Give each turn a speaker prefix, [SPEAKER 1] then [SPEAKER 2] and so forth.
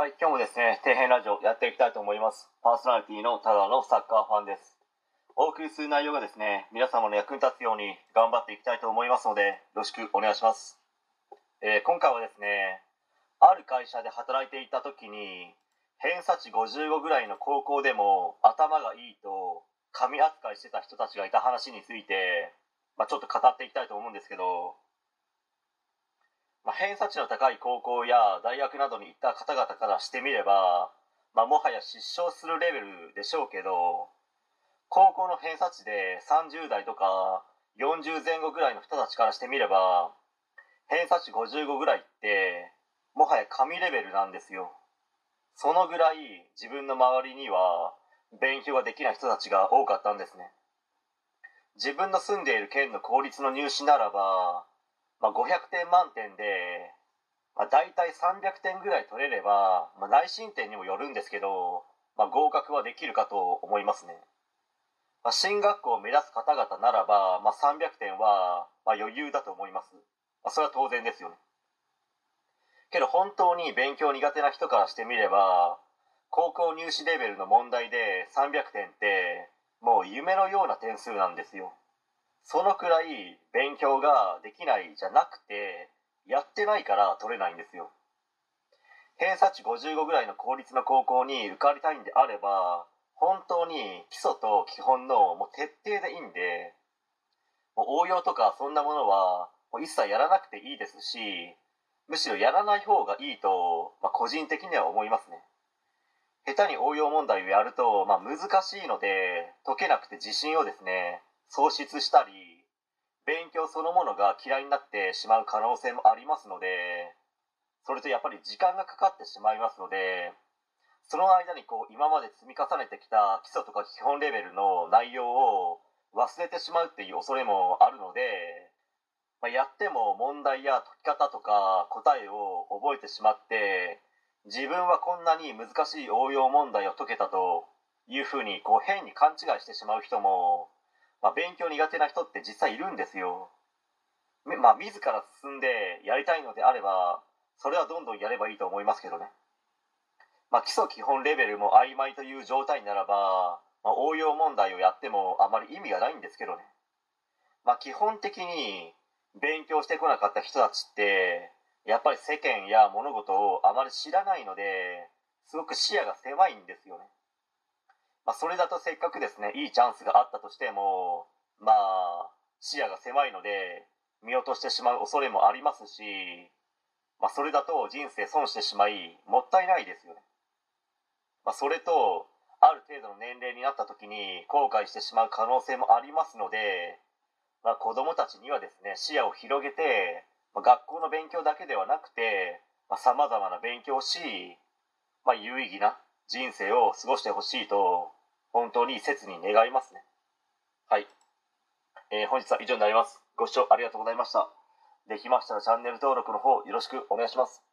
[SPEAKER 1] はい、今日もですね、底辺ラジオやっていきたいと思います。パーソナリティのただのサッカーファンです。お送りする内容がですね、皆様の役に立つように頑張っていきたいと思いますので、よろしくお願いします。えー今回はですね、ある会社で働いていた時に、偏差値55ぐらいの高校でも頭がいいと神扱いしてた人たちがいた話について、まあ、ちょっと語っていきたいと思うんですけど、まあ、偏差値の高い高校や大学などに行った方々からしてみれば、まあ、もはや失笑するレベルでしょうけど高校の偏差値で30代とか40前後ぐらいの人たちからしてみれば偏差値55ぐらいってもはや神レベルなんですよ。そのぐらい自分の周りには勉強ができない人たちが多かったんですね。自分の住んでいる県の公立の入試ならばまあ、500点満点で、まあ、大体300点ぐらい取れれば、まあ、内申点にもよるんですけど、まあ、合格はできるかと思いますね、まあ、進学校を目指す方々ならば、まあ、300点は、まあ、余裕だと思います、まあ、それは当然ですよね。けど本当に勉強苦手な人からしてみれば高校入試レベルの問題で300点ってもう夢のような点数なんですよ。そのくらい勉強ができないじゃなくてやってないから取れないんですよ。偏差値55ぐらいの公立の高校に受かりたいんであれば本当に基礎と基本のもう徹底でいいんでもう応用とかそんなものはもう一切やらなくていいですしむしろやらない方がいいと、まあ、個人的には思いますね。下手に応用問題をやると、まあ、難しいので解けなくて自信をですね喪失したり勉強そのものが嫌いになってしまう可能性もありますのでそれとやっぱり時間がかかってしまいますのでその間にこう今まで積み重ねてきた基礎とか基本レベルの内容を忘れてしまうっていう恐れもあるので、まあ、やっても問題や解き方とか答えを覚えてしまって自分はこんなに難しい応用問題を解けたというふうにこう変に勘違いしてしまう人もまあ、勉強苦手な人って実際いるんですよ。まあ、自ら進んでやりたいのであれば、それはどんどんやればいいと思いますけどね。まあ、基礎基本レベルも曖昧という状態ならば、まあ、応用問題をやってもあまり意味がないんですけどね。まあ、基本的に勉強してこなかった人たちって、やっぱり世間や物事をあまり知らないので、すごく視野が狭いんですよね。まあ、それだとせっかくですねいいチャンスがあったとしてもまあ視野が狭いので見落としてしまう恐れもありますし、まあ、それだと人生損してしまいもったいないですよね。まあ、それとある程度の年齢になった時に後悔してしまう可能性もありますので、まあ、子どもたちにはですね視野を広げて、まあ、学校の勉強だけではなくてさまざ、まな勉強をし、まあ、有意義な人生を過ごしてほしいと本当に切に願いますね。はい、えー本日は以上になります。ご視聴ありがとうございました。できましたらチャンネル登録の方よろしくお願いします。